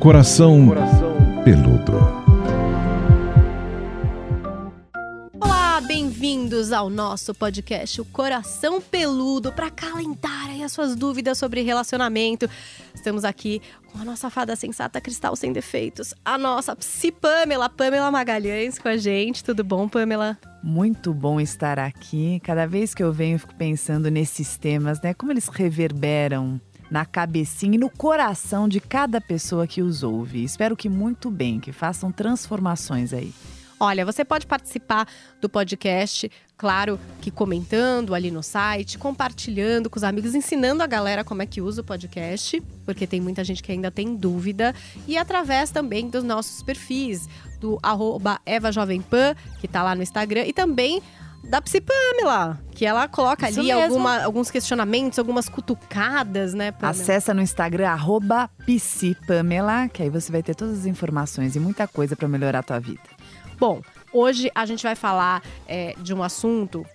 Coração Peludo. Olá, bem-vindos ao nosso podcast, o Coração Peludo, para calentar aí as suas dúvidas sobre relacionamento. Estamos aqui com a nossa fada sensata cristal sem defeitos, a nossa psi Pamela, Pamela Magalhães com a gente. Tudo bom, Pamela? Muito bom estar aqui. Cada vez que eu venho, eu fico pensando nesses temas, né? Como eles reverberam na cabecinha e no coração de cada pessoa que os ouve. Espero que muito bem, que façam transformações aí. Olha, você pode participar do podcast, claro que comentando ali no site, compartilhando com os amigos, ensinando a galera como é que usa o podcast, porque tem muita gente que ainda tem dúvida, e através também dos nossos perfis, do arroba Eva Jovem Pan, que está lá no Instagram, e também da Psi Pamela, que ela coloca Isso ali mesmo. alguma, alguns questionamentos, algumas cutucadas, né, Pamela? Acessa no Instagram arroba psipamela, que aí você vai ter todas as informações e muita coisa para melhorar a tua vida. Bom, hoje a gente vai falar é, de um assunto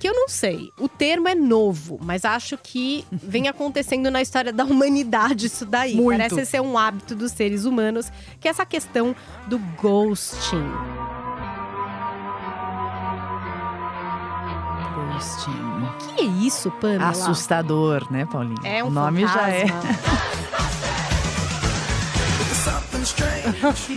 que eu não sei. O termo é novo, mas acho que vem acontecendo na história da humanidade isso daí. Muito. Parece ser um hábito dos seres humanos, que é essa questão do ghosting. Ghosting. Que é isso, Pamela? Assustador, né, Paulinho? É um o nome já é. fantasma.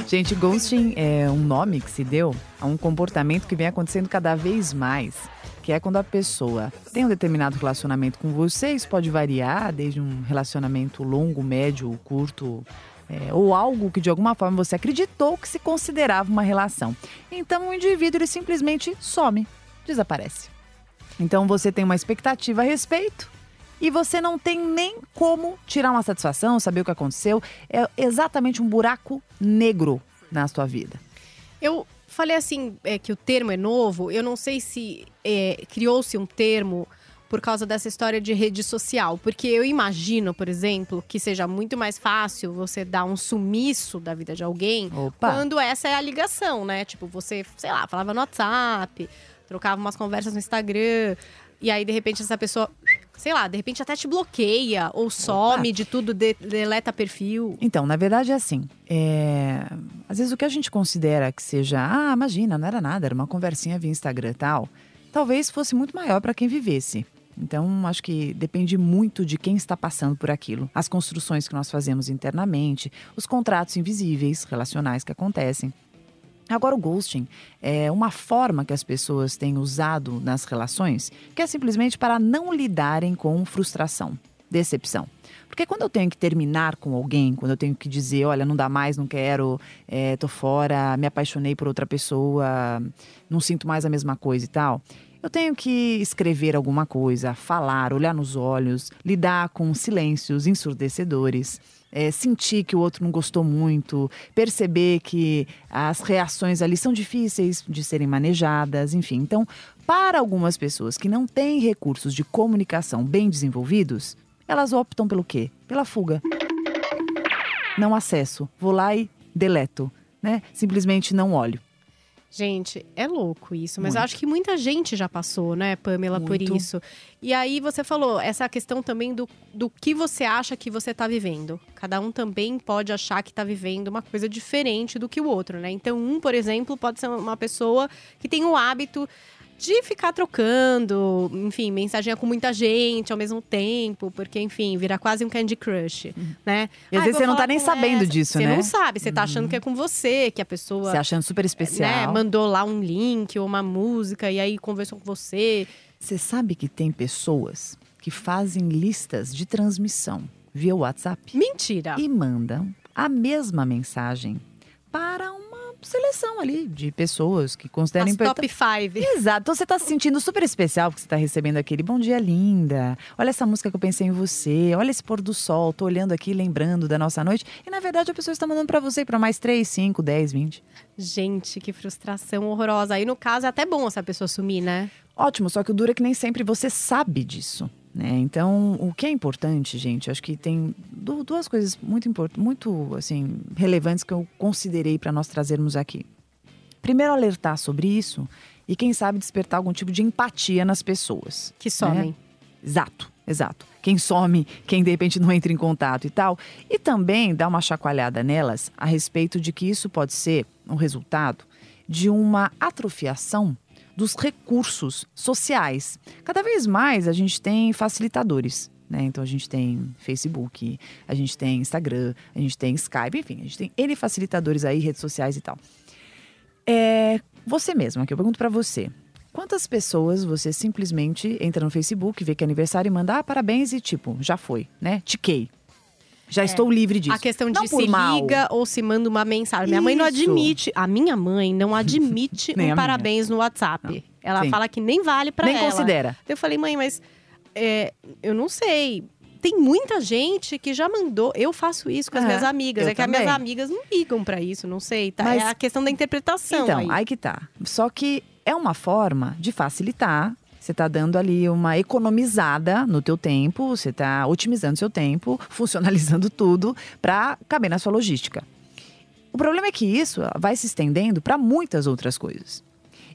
Gente, ghosting é um nome que se deu a um comportamento que vem acontecendo cada vez mais. Que é quando a pessoa tem um determinado relacionamento com você, isso pode variar, desde um relacionamento longo, médio, curto, é, ou algo que de alguma forma você acreditou que se considerava uma relação. Então o indivíduo ele simplesmente some, desaparece. Então você tem uma expectativa a respeito e você não tem nem como tirar uma satisfação, saber o que aconteceu. É exatamente um buraco negro na sua vida. Eu falei assim é, que o termo é novo. Eu não sei se é, criou-se um termo por causa dessa história de rede social. Porque eu imagino, por exemplo, que seja muito mais fácil você dar um sumiço da vida de alguém Opa. quando essa é a ligação, né? Tipo, você, sei lá, falava no WhatsApp, trocava umas conversas no Instagram, e aí, de repente, essa pessoa, sei lá, de repente até te bloqueia, ou some de tudo, de- deleta perfil. Então, na verdade é assim. é, Às vezes o que a gente considera que seja, ah, imagina, não era nada, era uma conversinha via Instagram tal, talvez fosse muito maior para quem vivesse. Então, acho que depende muito de quem está passando por aquilo. As construções que nós fazemos internamente, os contratos invisíveis, relacionais que acontecem. Agora, o ghosting é uma forma que as pessoas têm usado nas relações, que é simplesmente para não lidarem com frustração, decepção. Porque quando eu tenho que terminar com alguém, quando eu tenho que dizer, olha, não dá mais, não quero, é, tô fora, me apaixonei por outra pessoa, não sinto mais a mesma coisa e tal, eu tenho que escrever alguma coisa, falar, olhar nos olhos, lidar com silêncios ensurdecedores é, sentir que o outro não gostou muito, perceber que as reações ali são difíceis de serem manejadas, enfim. Então, para algumas pessoas que não têm recursos de comunicação bem desenvolvidos, elas optam pelo quê? Pela fuga. Não acesso, vou lá e deleto, né? Simplesmente não olho. Gente, é louco isso, mas acho que muita gente já passou, né, Pamela, por Muito. isso. E aí você falou essa questão também do, do que você acha que você tá vivendo. Cada um também pode achar que tá vivendo uma coisa diferente do que o outro, né? Então, um, por exemplo, pode ser uma pessoa que tem o hábito de ficar trocando, enfim, mensagem com muita gente ao mesmo tempo, porque, enfim, vira quase um Candy Crush, né? E às Ah, vezes você não tá nem sabendo essa. disso, você né? não sabe, você tá achando que é com você, que a pessoa Se achando super né, especial. mandou lá um link ou uma música e aí conversou com você. Você sabe que tem pessoas que fazem listas de transmissão via WhatsApp? Mentira! e mandam a mesma mensagem para uma seleção ali de pessoas que consideram As top 5. Exato. Então você tá se sentindo super especial porque você tá recebendo aquele bom dia linda. Olha essa música que eu pensei em você. Olha esse pôr do sol. Tô olhando aqui, lembrando da nossa noite. E na verdade a pessoa está mandando para você para mais 3, 5, 10, 20. Gente, que frustração horrorosa. Aí, no caso, é até bom essa pessoa sumir, né? Ótimo, só que o duro é que nem sempre você sabe disso. Né? Então, o que é importante, gente, acho que tem du- duas coisas muito importantes, muito assim, relevantes que eu considerei para nós trazermos aqui. Primeiro, alertar sobre isso e, quem sabe, despertar algum tipo de empatia nas pessoas. Que somem. Exato. exato. Quem some, quem de repente não entra em contato e tal. E também dá uma chacoalhada nelas a respeito de que isso pode ser um resultado de uma atrofiação dos recursos sociais. Cada vez mais a gente tem facilitadores. Né? Então a gente tem Facebook, a gente tem Instagram, a gente tem Skype, enfim, a gente tem N facilitadores aí, redes sociais e tal. É, você mesmo, aqui eu pergunto para você. Quantas pessoas você simplesmente entra no Facebook, vê que é aniversário e manda ah, parabéns e tipo, já foi, né? Tiquei. Já é. estou livre disso. A questão de não se liga ou se manda uma mensagem. Minha mãe não admite. A minha mãe não admite um parabéns minha. no WhatsApp. Não. Ela Sim. fala que nem vale para ela. Nem considera. Eu falei, mãe, mas é, eu não sei tem muita gente que já mandou. Eu faço isso com as minhas amigas. É que também. as minhas amigas não ligam para isso, não sei. Tá? Mas, é a questão da interpretação. Então, aí. aí que tá. Só que é uma forma de facilitar. Você está dando ali uma economizada no teu tempo, você está otimizando seu tempo, funcionalizando tudo para caber na sua logística. O problema é que isso vai se estendendo para muitas outras coisas.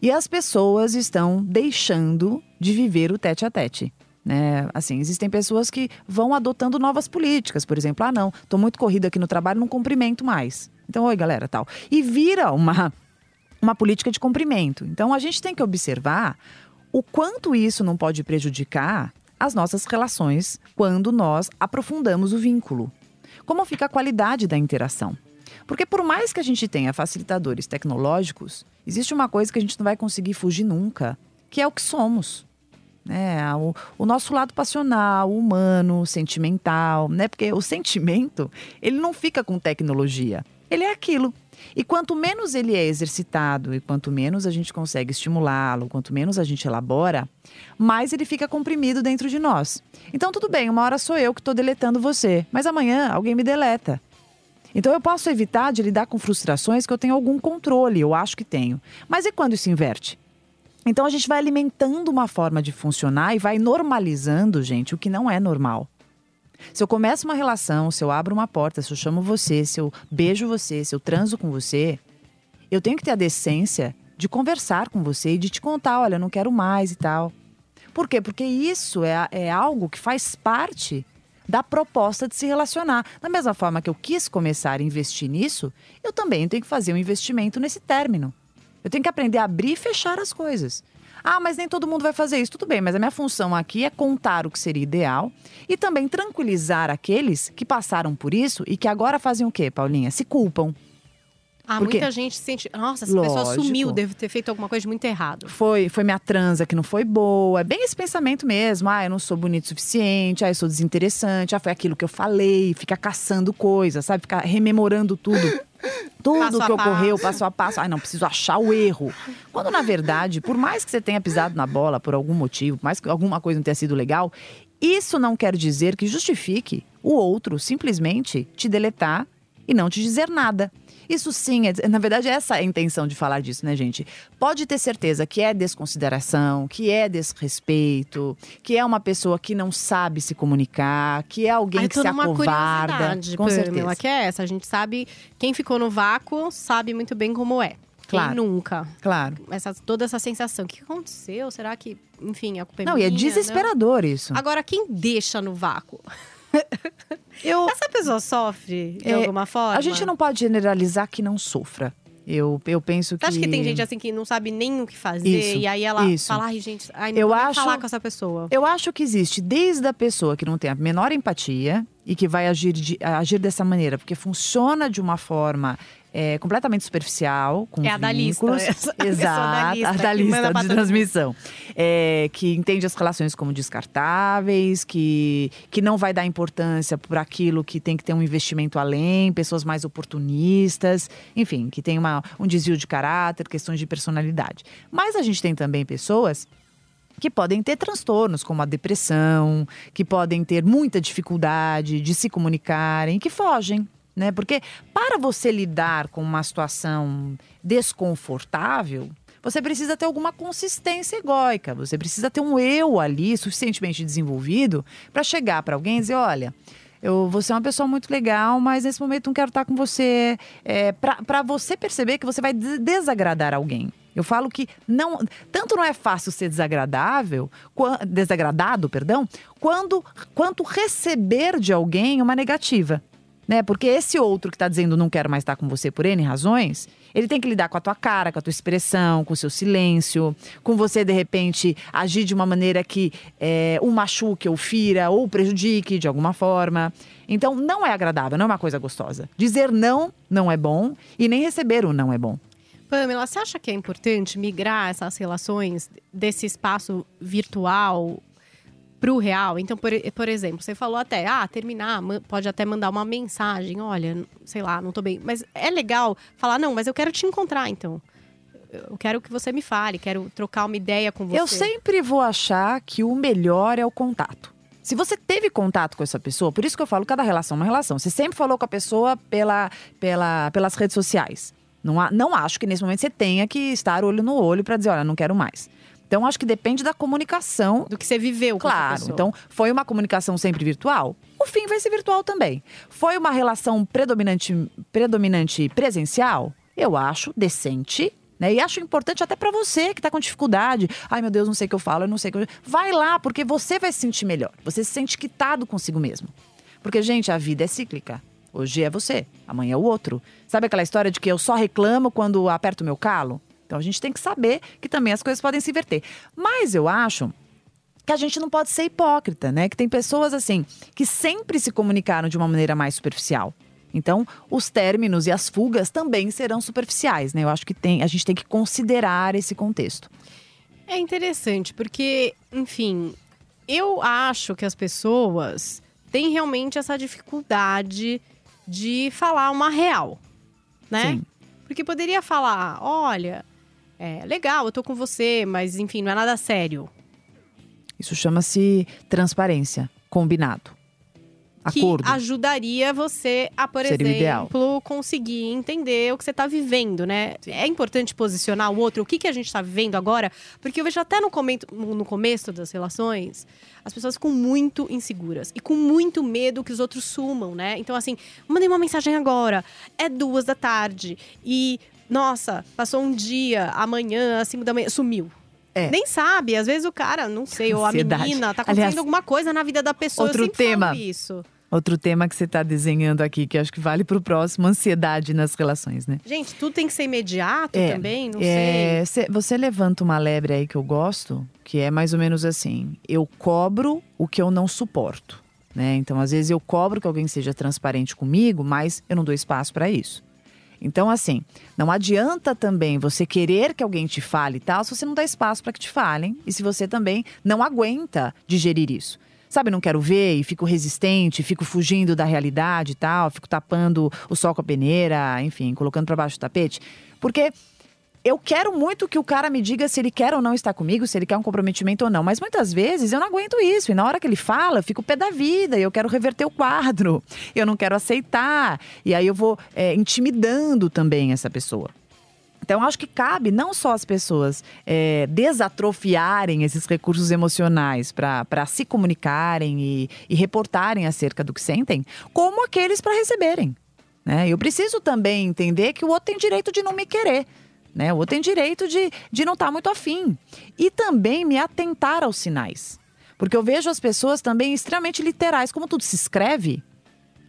E as pessoas estão deixando de viver o tete a tete. Né? Assim, existem pessoas que vão adotando novas políticas, por exemplo, ah não, estou muito corrida aqui no trabalho, não cumprimento mais. Então, oi galera, tal. E vira uma uma política de cumprimento. Então a gente tem que observar o quanto isso não pode prejudicar as nossas relações quando nós aprofundamos o vínculo. Como fica a qualidade da interação? Porque por mais que a gente tenha facilitadores tecnológicos, existe uma coisa que a gente não vai conseguir fugir nunca, que é o que somos né? O, o, nosso lado passional, humano, sentimental, né? Porque o sentimento, ele não fica com tecnologia. Ele é aquilo. E quanto menos ele é exercitado e quanto menos a gente consegue estimulá-lo, quanto menos a gente elabora, mais ele fica comprimido dentro de nós. Então tudo bem, uma hora sou eu que estou deletando você, mas amanhã alguém me deleta. Então eu posso evitar de lidar com frustrações que eu tenho algum controle, eu acho que tenho. Mas e quando isso inverte? Então a gente vai alimentando uma forma de funcionar e vai normalizando, gente, o que não é normal. Se eu começo uma relação, se eu abro uma porta, se eu chamo você, se eu beijo você, se eu transo com você, eu tenho que ter a decência de conversar com você e de te contar, olha, não quero mais e tal. Por quê? Porque isso é, é algo que faz parte da proposta de se relacionar. Da mesma forma que eu quis começar a investir nisso, eu também tenho que fazer um investimento nesse término. Eu tenho que aprender a abrir e fechar as coisas. Ah, mas nem todo mundo vai fazer isso. Tudo bem, mas a minha função aqui é contar o que seria ideal e também tranquilizar aqueles que passaram por isso e que agora fazem o quê, Paulinha? Se culpam. Ah, Porque, muita gente sente. Nossa, essa lógico, pessoa sumiu, deve ter feito alguma coisa de muito errado. Foi, foi minha transa que não foi boa. É bem esse pensamento mesmo. Ah, eu não sou bonito o suficiente, ah, eu sou desinteressante, ah, foi aquilo que eu falei, fica caçando coisas, sabe? Ficar rememorando tudo. Tudo passo que ocorreu, passo a passo. Ai, não, preciso achar o erro. Quando, na verdade, por mais que você tenha pisado na bola por algum motivo, por mais que alguma coisa não tenha sido legal, isso não quer dizer que justifique o outro simplesmente te deletar e não te dizer nada. Isso sim, é, na verdade, essa é a intenção de falar disso, né, gente? Pode ter certeza que é desconsideração, que é desrespeito, que é uma pessoa que não sabe se comunicar, que é alguém Ai, que se acovarda. Com certeza. que é essa. A gente sabe, quem ficou no vácuo sabe muito bem como é. Claro. Quem nunca? Claro. Essa, toda essa sensação. O que aconteceu? Será que, enfim, a culpa é Não, minha? E é desesperador não? isso. Agora, quem deixa no vácuo? Eu, Essa pessoa sofre de é, alguma forma? A gente não pode generalizar que não sofra. Eu, eu penso que. Você acha que tem gente assim que não sabe nem o que fazer isso, e aí ela isso. fala, ai, gente, ai, não eu acho, falar com essa pessoa. Eu acho que existe desde a pessoa que não tem a menor empatia e que vai agir, de, agir dessa maneira, porque funciona de uma forma é, completamente superficial, com é a da lista, Exato, a da lista de transmissão. É, que entende as relações como descartáveis, que, que não vai dar importância por aquilo que tem que ter um investimento além, pessoas mais oportunistas, enfim, que tem uma, um desvio de caráter, questões de personalidade. Mas a gente tem também pessoas que podem ter transtornos, como a depressão, que podem ter muita dificuldade de se comunicarem, que fogem né? Porque para você lidar com uma situação desconfortável, você precisa ter alguma consistência egóica, você precisa ter um eu ali suficientemente desenvolvido para chegar para alguém e dizer: olha. Eu, você é uma pessoa muito legal, mas nesse momento não quero estar com você. É, para você perceber que você vai desagradar alguém. Eu falo que não, tanto não é fácil ser desagradável, desagradado, perdão, quando, quanto receber de alguém uma negativa. Né? Porque esse outro que está dizendo não quero mais estar com você por N razões, ele tem que lidar com a tua cara, com a tua expressão, com o seu silêncio, com você, de repente, agir de uma maneira que é, o machuque ou fira ou prejudique de alguma forma. Então, não é agradável, não é uma coisa gostosa. Dizer não não é bom e nem receber o não é bom. Pamela, você acha que é importante migrar essas relações desse espaço virtual para o real? Então, por, por exemplo, você falou até, ah, terminar, pode até mandar uma mensagem, olha, sei lá, não tô bem. Mas é legal falar, não, mas eu quero te encontrar, então. Eu quero que você me fale, quero trocar uma ideia com você. Eu sempre vou achar que o melhor é o contato. Se você teve contato com essa pessoa, por isso que eu falo cada relação é uma relação. Você sempre falou com a pessoa pela, pela, pelas redes sociais. Não, não acho que nesse momento você tenha que estar olho no olho para dizer, olha, não quero mais. Então acho que depende da comunicação Do que você viveu Claro, então foi uma comunicação sempre virtual? O fim vai ser virtual também. Foi uma relação predominante, predominante presencial? Eu acho decente. Né? E acho importante até para você que está com dificuldade. Ai, meu Deus, não sei o que eu falo, eu não sei o que eu... Vai lá, porque você vai se sentir melhor. Você se sente quitado consigo mesmo. Porque, gente, a vida é cíclica. Hoje é você, amanhã é o outro. Sabe aquela história de que eu só reclamo quando aperto o meu calo? Então a gente tem que saber que também as coisas podem se inverter. Mas eu acho que a gente não pode ser hipócrita, né? Que tem pessoas assim que sempre se comunicaram de uma maneira mais superficial. Então, os términos e as fugas também serão superficiais, né? Eu acho que tem, a gente tem que considerar esse contexto. É interessante, porque, enfim, eu acho que as pessoas têm realmente essa dificuldade de falar uma real, né? Sim. Porque poderia falar, olha, é legal, eu tô com você, mas enfim, não é nada sério. Isso chama-se transparência, combinado, Que acordo. ajudaria você a, por Seria exemplo, conseguir entender o que você tá vivendo, né? É importante posicionar o outro, o que, que a gente tá vivendo agora, porque eu vejo até no, comento, no começo das relações, as pessoas ficam muito inseguras e com muito medo que os outros sumam, né? Então, assim, mandei uma mensagem agora, é duas da tarde e, nossa, passou um dia, amanhã, às cinco da manhã, sumiu. É. Nem sabe, às vezes o cara, não sei, ou a Ansiedade. menina, tá acontecendo Aliás, alguma coisa na vida da pessoa. outro tema. isso. Outro tema que você está desenhando aqui, que acho que vale para o próximo, ansiedade nas relações, né? Gente, tudo tem que ser imediato É, também? Não É, cê- você levanta uma lebre aí que eu gosto, que é mais ou menos assim: eu cobro o que eu não suporto. Né? Então, às vezes, eu cobro que alguém seja transparente comigo, mas eu não dou espaço para isso. Então, assim, não adianta também você querer que alguém te fale e tal, se você não dá espaço para que te falem e se você também não aguenta digerir isso. Sabe, não quero ver e fico resistente, fico fugindo da realidade e tal, fico tapando o sol com a peneira, enfim, colocando para baixo do tapete. Porque eu quero muito que o cara me diga se ele quer ou não estar comigo, se ele quer um comprometimento ou não. Mas muitas vezes eu não aguento isso. E na hora que ele fala, eu fico pé da vida. E eu quero reverter o quadro. Eu não quero aceitar. E aí eu vou é, intimidando também essa pessoa. Então, acho que cabe não só as pessoas é, desatrofiarem esses recursos emocionais para se comunicarem e, e reportarem acerca do que sentem, como aqueles para receberem. Né? Eu preciso também entender que o outro tem direito de não me querer. Né? O outro tem direito de, de não estar muito afim. E também me atentar aos sinais. Porque eu vejo as pessoas também extremamente literais. Como tudo se escreve,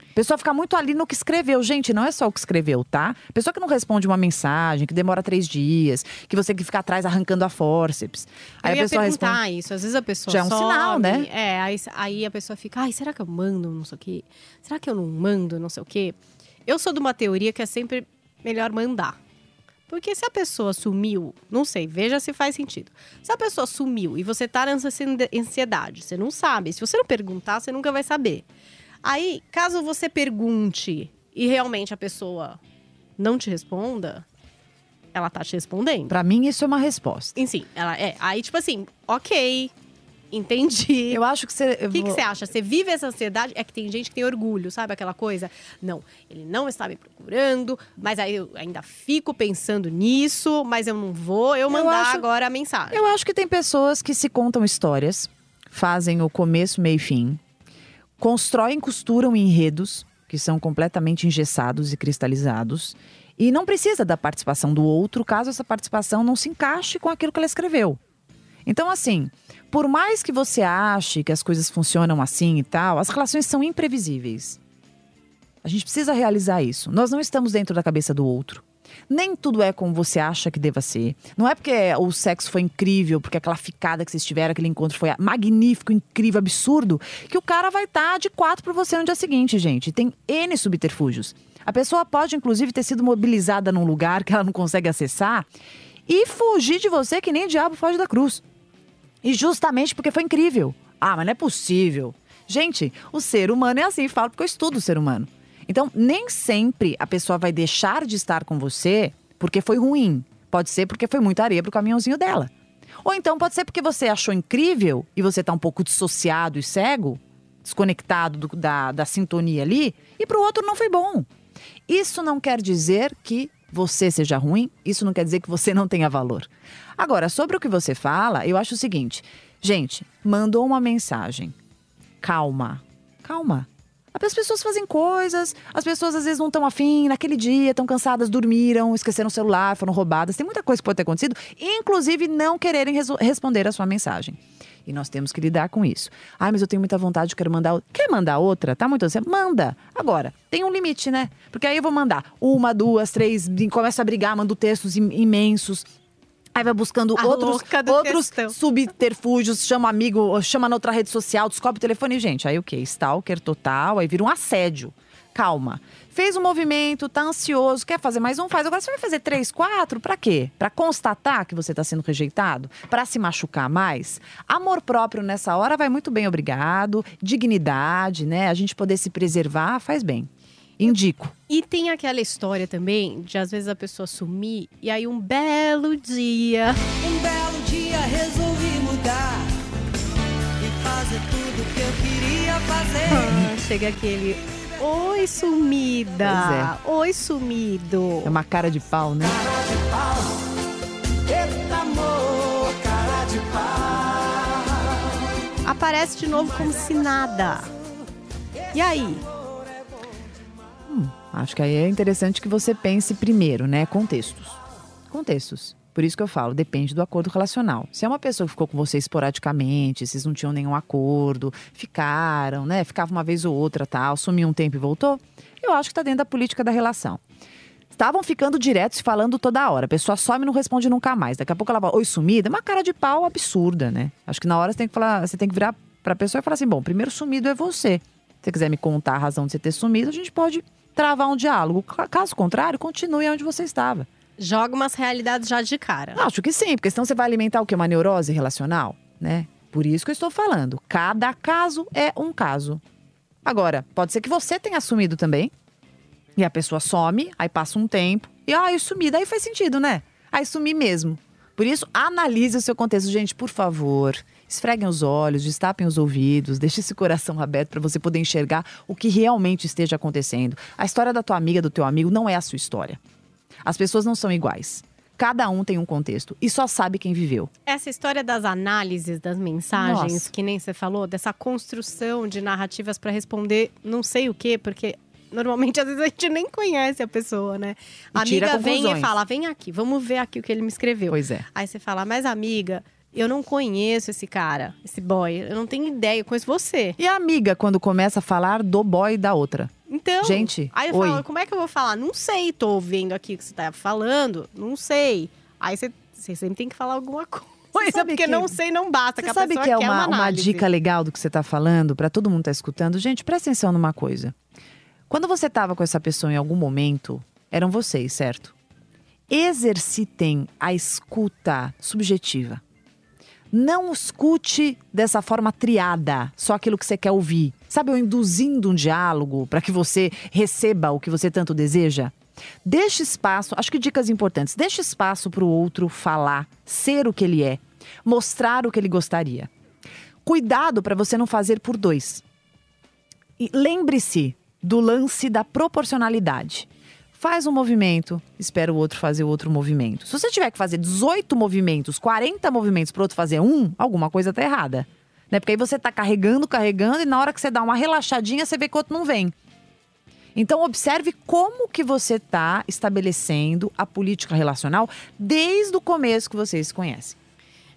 a pessoa fica muito ali no que escreveu. Gente, não é só o que escreveu, tá? Pessoa que não responde uma mensagem, que demora três dias, que você que fica atrás arrancando a forceps. Eu Aí ia a pessoa perguntar responde. isso. Às vezes a pessoa Já é um some, sinal, né? É, aí, aí a pessoa fica, ai, será que eu mando não sei o quê? Será que eu não mando não sei o quê? Eu sou de uma teoria que é sempre melhor mandar. Porque se a pessoa sumiu, não sei, veja se faz sentido. Se a pessoa sumiu e você tá nessa ansiedade, você não sabe. Se você não perguntar, você nunca vai saber. Aí, caso você pergunte e realmente a pessoa não te responda, ela tá te respondendo. Pra mim, isso é uma resposta. Enfim, ela é. Aí, tipo assim, ok, entendi. Eu acho que você. O que, que você acha? Você vive essa ansiedade? É que tem gente que tem orgulho, sabe? Aquela coisa. Não, ele não está me procurando, mas aí eu ainda fico pensando nisso, mas eu não vou eu mandar acho- agora a mensagem. Eu acho que tem pessoas que se contam histórias, fazem o começo, meio e fim, constroem, costuram enredos que são completamente engessados e cristalizados. E não precisa da participação do outro, caso essa participação não se encaixe com aquilo que ela escreveu. Então, assim, por mais que você ache que as coisas funcionam assim e tal, as relações são imprevisíveis. A gente precisa realizar isso. Nós não estamos dentro da cabeça do outro. Nem tudo é como você acha que deva ser. Não é porque o sexo foi incrível, porque aquela ficada que vocês tiveram, aquele encontro foi magnífico, incrível, absurdo, que o cara vai estar tá de quatro para você no dia seguinte, gente. Tem N subterfúgios. A pessoa pode, inclusive, ter sido mobilizada num lugar que ela não consegue acessar e fugir de você que nem diabo foge da cruz. E justamente porque foi incrível. Ah, mas não é possível. Gente, o ser humano é assim, falo porque eu estudo o ser humano. Então, nem sempre a pessoa vai deixar de estar com você porque foi ruim. Pode ser porque foi muita areia pro caminhãozinho dela. Ou então pode ser porque você achou incrível e você está um pouco dissociado e cego, desconectado do, da, da sintonia ali, e para o outro não foi bom. Isso não quer dizer que você seja ruim, isso não quer dizer que você não tenha valor. Agora, sobre o que você fala, eu acho o seguinte: gente, mandou uma mensagem. Calma, calma. As pessoas fazem coisas, as pessoas às vezes não estão afim, naquele dia, estão cansadas, dormiram, esqueceram o celular, foram roubadas. Tem muita coisa que pode ter acontecido, inclusive não quererem responder a sua mensagem. E nós temos que lidar com isso. Ai, mas eu tenho muita vontade, eu quero mandar. Quer mandar outra? Tá muito assim? Manda. Agora, tem um limite, né? Porque aí eu vou mandar uma, duas, três, começa a brigar, mando textos imensos. Aí vai buscando a outros, outros subterfúgios, chama amigo, chama na outra rede social, descobre o telefone. Gente, aí o quê? Stalker total, aí vira um assédio. Calma. Fez um movimento, tá ansioso, quer fazer mais um, faz. Agora você vai fazer três, quatro, para quê? Para constatar que você está sendo rejeitado? Para se machucar mais? Amor próprio nessa hora vai muito bem, obrigado. Dignidade, né? A gente poder se preservar faz bem. Indico. E tem aquela história também de às vezes a pessoa sumir e aí um belo dia. Um belo dia resolvi mudar e fazer tudo que eu queria fazer. Ah, chega aquele. Oi, sumida! É. Oi, sumido! É uma cara de pau, né? Cara de pau. Eita, amor, cara de pau. Aparece de novo como se nada. E aí? Acho que aí é interessante que você pense primeiro, né? Contextos. Contextos. Por isso que eu falo, depende do acordo relacional. Se é uma pessoa que ficou com você esporadicamente, vocês não tinham nenhum acordo, ficaram, né? Ficava uma vez ou outra, tal, sumiu um tempo e voltou, eu acho que está dentro da política da relação. Estavam ficando diretos falando toda hora. A pessoa some e não responde nunca mais. Daqui a pouco ela fala, oi, sumida. É uma cara de pau absurda, né? Acho que na hora você tem que falar, você tem que virar para a pessoa e falar assim: bom, primeiro sumido é você. Se você quiser me contar a razão de você ter sumido, a gente pode travar um diálogo. Caso contrário, continue onde você estava. Joga umas realidades já de cara. Acho que sim, porque senão você vai alimentar o que? Uma neurose relacional, né? Por isso que eu estou falando. Cada caso é um caso. Agora, pode ser que você tenha assumido também. E a pessoa some, aí passa um tempo. E, ah, eu sumi. Daí faz sentido, né? Aí sumi mesmo. Por isso, analise o seu contexto. Gente, por favor, esfreguem os olhos, destapem os ouvidos, deixe esse coração aberto para você poder enxergar o que realmente esteja acontecendo. A história da tua amiga, do teu amigo, não é a sua história. As pessoas não são iguais. Cada um tem um contexto e só sabe quem viveu. Essa história das análises das mensagens, Nossa. que nem você falou, dessa construção de narrativas para responder não sei o quê, porque normalmente às vezes a gente nem conhece a pessoa, né? A amiga vem e fala: vem aqui, vamos ver aqui o que ele me escreveu. Pois é. Aí você fala, mas amiga, eu não conheço esse cara, esse boy. Eu não tenho ideia, eu conheço você. E a amiga, quando começa a falar do boy da outra? Então. Gente. Aí eu oi. falo, como é que eu vou falar? Não sei, tô ouvindo aqui o que você tá falando, não sei. Aí você, você sempre tem que falar alguma coisa. Porque que... não sei, não basta. Você sabe que é uma, uma, uma, dica legal do que você tá falando, para todo mundo tá escutando? Gente, presta atenção numa coisa. Quando você tava com essa pessoa em algum momento, eram vocês, certo? Exercitem a escuta subjetiva. Não escute dessa forma triada, só aquilo que você quer ouvir. Sabe, eu induzindo um diálogo para que você receba o que você tanto deseja? Deixe espaço, acho que dicas importantes. Deixe espaço para o outro falar, ser o que ele é, mostrar o que ele gostaria. Cuidado para você não fazer por dois. E lembre-se do lance da proporcionalidade faz um movimento, espera o outro fazer outro movimento. Se você tiver que fazer 18 movimentos, 40 movimentos para outro fazer um, alguma coisa tá errada. Né? Porque aí você tá carregando, carregando, e na hora que você dá uma relaxadinha, você vê que o outro não vem. Então observe como que você está estabelecendo a política relacional desde o começo que vocês se conhecem.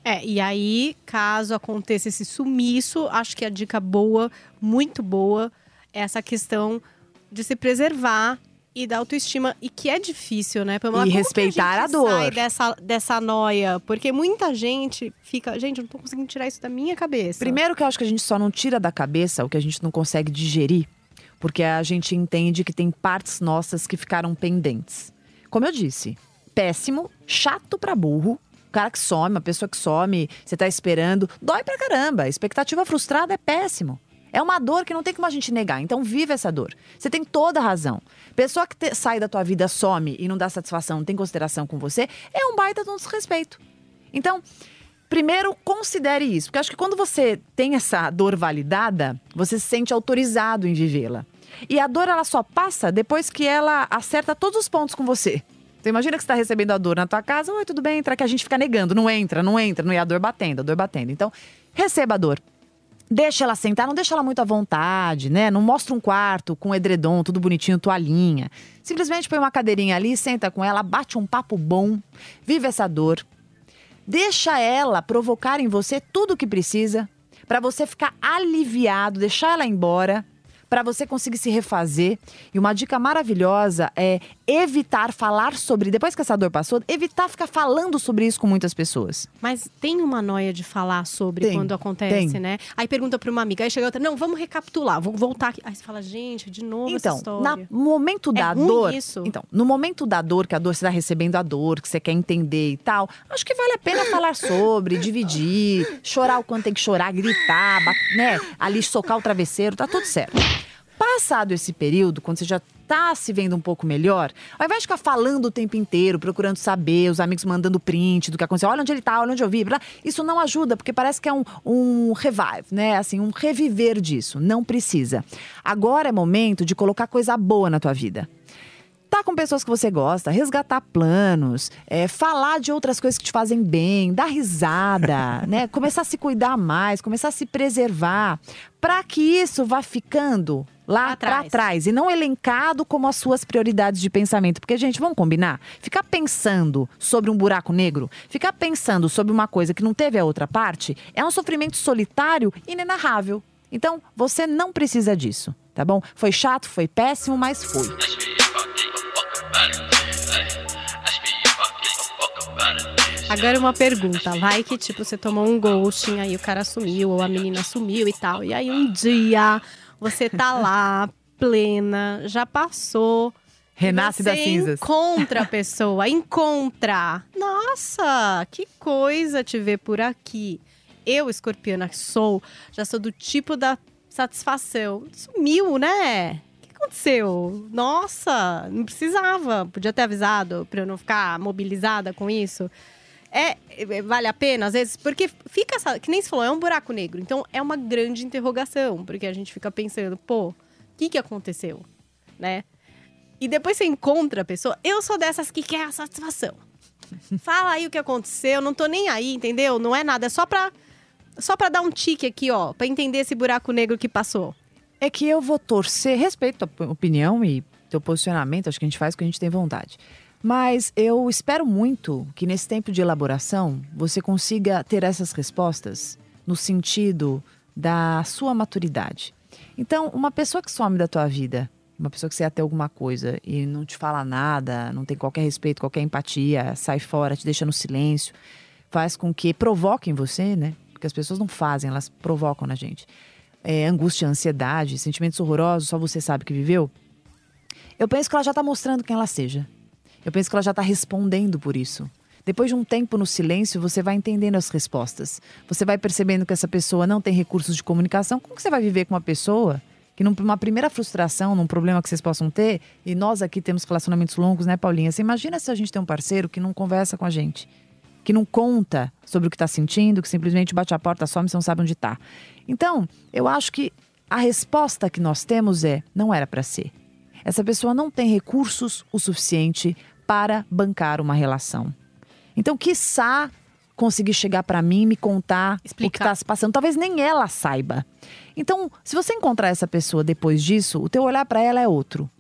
É, e aí, caso aconteça esse sumiço, acho que a dica boa, muito boa, é essa questão de se preservar e da autoestima. E que é difícil, né, Pamela? E Como respeitar a, a gente dor. sai dessa, dessa noia? Porque muita gente fica, gente, eu não tô conseguindo tirar isso da minha cabeça. Primeiro que eu acho que a gente só não tira da cabeça o que a gente não consegue digerir, porque a gente entende que tem partes nossas que ficaram pendentes. Como eu disse, péssimo, chato pra burro. O cara que some, uma pessoa que some, você tá esperando, dói pra caramba. Expectativa frustrada é péssimo. É uma dor que não tem como a gente negar. Então, vive essa dor. Você tem toda a razão. Pessoa que te- sai da tua vida, some e não dá satisfação, não tem consideração com você, é um baita de um desrespeito. Então, primeiro, considere isso. Porque acho que quando você tem essa dor validada, você se sente autorizado em vivê-la. E a dor, ela só passa depois que ela acerta todos os pontos com você. Então, imagina que você está recebendo a dor na tua casa. Oi, tudo bem? Entra que a gente fica negando. Não entra, não entra. Não é a dor batendo, a dor batendo. Então, receba a dor. Deixa ela sentar, não deixa ela muito à vontade, né? Não mostra um quarto com edredom, tudo bonitinho, toalhinha. Simplesmente põe uma cadeirinha ali, senta com ela, bate um papo bom, vive essa dor. Deixa ela provocar em você tudo o que precisa para você ficar aliviado, deixar ela embora, para você conseguir se refazer. E uma dica maravilhosa é evitar falar sobre, depois que essa dor passou, evitar ficar falando sobre isso com muitas pessoas. Mas tem uma noia de falar sobre Tem, quando acontece, tem. né? Aí pergunta pra uma amiga, aí chega outra, não, vamos recapitular, vou voltar aqui. Aí você fala, gente, de novo essa Então, história. na- no momento da É dor. isso? Então, no momento da dor, que a dor você está recebendo a dor, que você quer entender e tal, acho que vale a pena falar sobre, dividir, chorar o quanto tem que chorar, gritar, né? Ali socar o travesseiro, tá tudo certo. Passado esse período, quando você já tá se vendo um pouco melhor, ao invés de ficar falando o tempo inteiro, procurando saber, os amigos mandando print do que aconteceu, olha onde ele tá, olha onde eu vi, isso não ajuda, porque parece que é um, um revive, né? Assim, um reviver disso. Não precisa. Agora é momento de colocar coisa boa na tua vida. Tá com pessoas que você gosta, resgatar planos, é, falar de outras coisas que te fazem bem, dar risada, né? Começar a se cuidar mais, começar a se preservar, para que isso vá ficando lá para atrás. trás e não elencado como as suas prioridades de pensamento. Porque, gente, vamos combinar? Ficar pensando sobre um buraco negro, ficar pensando sobre uma coisa que não teve a outra parte, é um sofrimento solitário inenarrável. Então, você não precisa disso, tá bom? Foi chato, foi péssimo, mas foi. Agora uma pergunta, vai que tipo você tomou um ghosting, aí o cara sumiu ou a menina sumiu e tal. E aí um dia você tá lá plena, já passou. Renasce das cinzas. Encontra a pessoa, encontra. Nossa, que coisa te ver por aqui. Eu, escorpiana que sou, já sou do tipo da satisfação. Sumiu, né? O que aconteceu? Nossa, não precisava. Podia ter avisado pra eu não ficar mobilizada com isso. É, é, vale a pena, às vezes, porque fica, essa- que nem se falou, é um buraco negro. Então é uma grande interrogação, porque a gente fica pensando, pô, o que que aconteceu, né? E depois você encontra a pessoa, eu sou dessas que quer a satisfação. Fala aí o que aconteceu, não tô nem aí, entendeu? Não é nada, é só pra, só pra dar um tique aqui, ó, pra entender esse buraco negro que passou. É que eu vou torcer, respeito a opinião e teu posicionamento, acho que a gente faz o que a gente tem vontade. Mas eu espero muito que nesse tempo de elaboração você consiga ter essas respostas no sentido da sua maturidade. Então, uma pessoa que some da tua vida, uma pessoa que você ter alguma coisa e não te fala nada, não tem qualquer respeito, qualquer empatia, sai fora, te deixa no silêncio, faz com que provoque em você, né? Porque as pessoas não fazem, elas provocam na gente. É, angústia, ansiedade, sentimentos horrorosos, só você sabe que viveu. Eu penso que ela já está mostrando quem ela seja. Eu penso que ela já está respondendo por isso. Depois de um tempo no silêncio, você vai entendendo as respostas. Você vai percebendo que essa pessoa não tem recursos de comunicação. Como que você vai viver com uma pessoa que numa primeira frustração, num problema que vocês possam ter, e nós aqui temos relacionamentos longos, né, Paulinha? Você imagina se a gente tem um parceiro que não conversa com a gente, que não conta sobre o que está sentindo, que simplesmente bate a porta, some e não sabe onde está. Então, eu acho que a resposta que nós temos é: não era para ser. Essa pessoa não tem recursos o suficiente para bancar uma relação. Então, quiçá conseguir chegar para mim e me contar o que Explicar. está se passando. Talvez nem ela saiba. Então, se você encontrar essa pessoa depois disso, o teu olhar para ela é outro.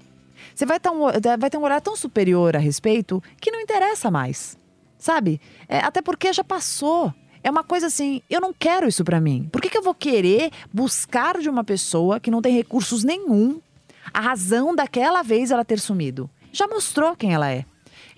Você vai, tá um, vai ter um olhar tão superior a respeito que não interessa mais. Sabe? É, até porque já passou. É uma coisa assim, eu não quero isso pra mim. Por que, que eu vou querer buscar de uma pessoa que não tem recursos nenhum a razão daquela vez ela ter sumido? Já mostrou quem ela é.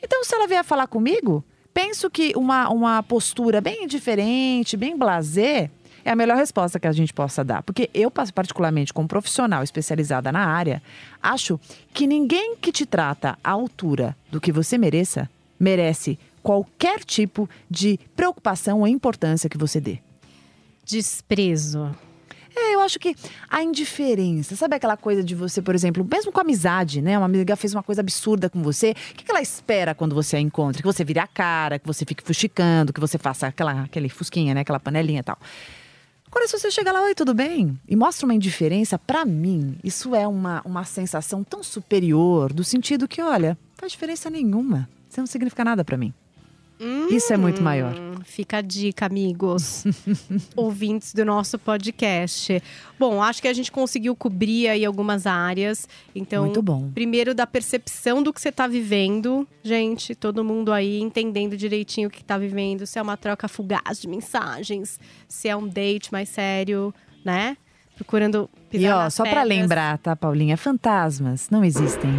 Então, se ela vier falar comigo, penso que uma, uma postura bem diferente, bem blasé, é a melhor resposta que a gente possa dar. Porque eu, particularmente, como profissional especializada na área, acho que ninguém que te trata à altura do que você mereça, merece qualquer tipo de preocupação ou importância que você dê. Desprezo. É, eu acho que a indiferença, sabe aquela coisa de você, por exemplo, mesmo com amizade, né? Uma amiga fez uma coisa absurda com você, o que ela espera quando você a encontra? Que você vire a cara, que você fique fuxicando, que você faça aquela, aquele fusquinha, né? Aquela panelinha e tal. Agora, se você chega lá, oi, tudo bem? E mostra uma indiferença, para mim, isso é uma, uma sensação tão superior, do sentido que, olha, faz diferença nenhuma. Você não significa nada para mim. Isso é muito maior. Fica a dica, amigos, ouvintes do nosso podcast. Bom, acho que a gente conseguiu cobrir aí algumas áreas. Então, Muito bom. primeiro da percepção do que você está vivendo, gente, todo mundo aí entendendo direitinho o que está vivendo, se é uma troca fugaz de mensagens, se é um date mais sério, né? Procurando pisar E ó, só para lembrar, tá, Paulinha? Fantasmas não existem.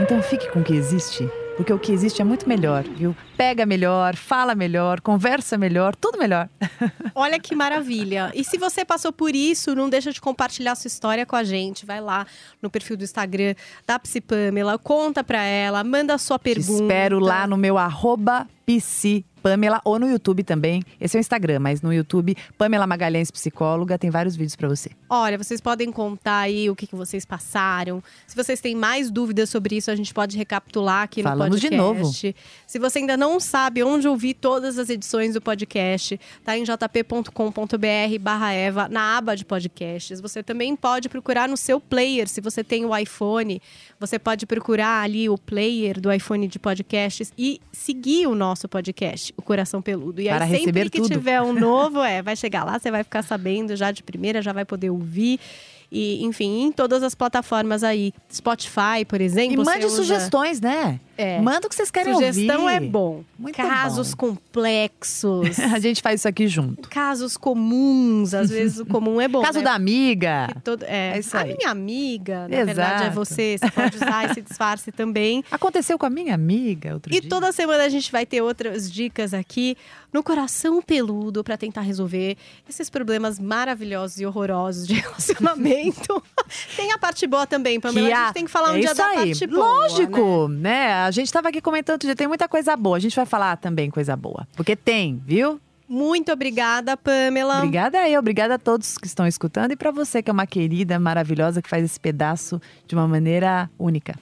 Então fique com o que existe, porque o que existe é muito melhor, viu? Pega melhor, fala melhor, conversa melhor, tudo melhor. Olha que maravilha. E se você passou por isso, não deixa de compartilhar sua história com a gente. Vai lá no perfil do Instagram da Psi Pamela, conta pra ela, manda a sua Te pergunta. espero lá no meu arroba PC Pamela ou no YouTube também. Esse é o Instagram, mas no YouTube, Pamela Magalhães Psicóloga, tem vários vídeos para você. Olha, vocês podem contar aí o que, que vocês passaram. Se vocês têm mais dúvidas sobre isso, a gente pode recapitular aqui Falamos no de podcast. novo. Se você ainda não sabe onde ouvir todas as edições do podcast, tá em jp.com.br barra Eva, na aba de podcasts. Você também pode procurar no seu player, se você tem o iPhone, você pode procurar ali o player do iPhone de podcasts e seguir o nosso podcast, o Coração Peludo. E Para aí, sempre receber que tudo. tiver um novo, é, vai chegar lá, você vai ficar sabendo já de primeira, já vai poder ouvir. E, enfim, em todas as plataformas aí. Spotify, por exemplo. E mande usa- sugestões, né? É. Manda o que vocês querem Sugestão ouvir. é bom. Muito Casos bom. complexos. A gente faz isso aqui junto. casos comuns. Às vezes o comum é bom. Caso né? da amiga. Todo- é, É isso a aí. minha amiga, na verdade, é Exato. você. Você pode usar esse disfarce também. Aconteceu com a minha amiga outro E dia. toda semana a gente vai ter outras dicas aqui no Coração Peludo para tentar resolver esses problemas maravilhosos e horrorosos de relacionamento. tem a parte boa também, Pamela. a gente tem que falar um é dia da aí. parte boa. né? Lógico, né? A gente tava aqui comentando outro dia, tem muita coisa boa. A gente vai falar também coisa boa. Porque tem, viu? Muito obrigada, Pamela. Obrigada eu, obrigada a todos que estão escutando e pra você que é uma querida, maravilhosa, que faz esse pedaço de uma maneira única.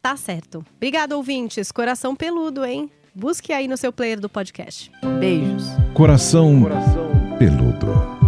Tá certo. Obrigada, ouvintes. Coração peludo, hein? Busque aí no seu player do podcast. Beijos. Coração peludo.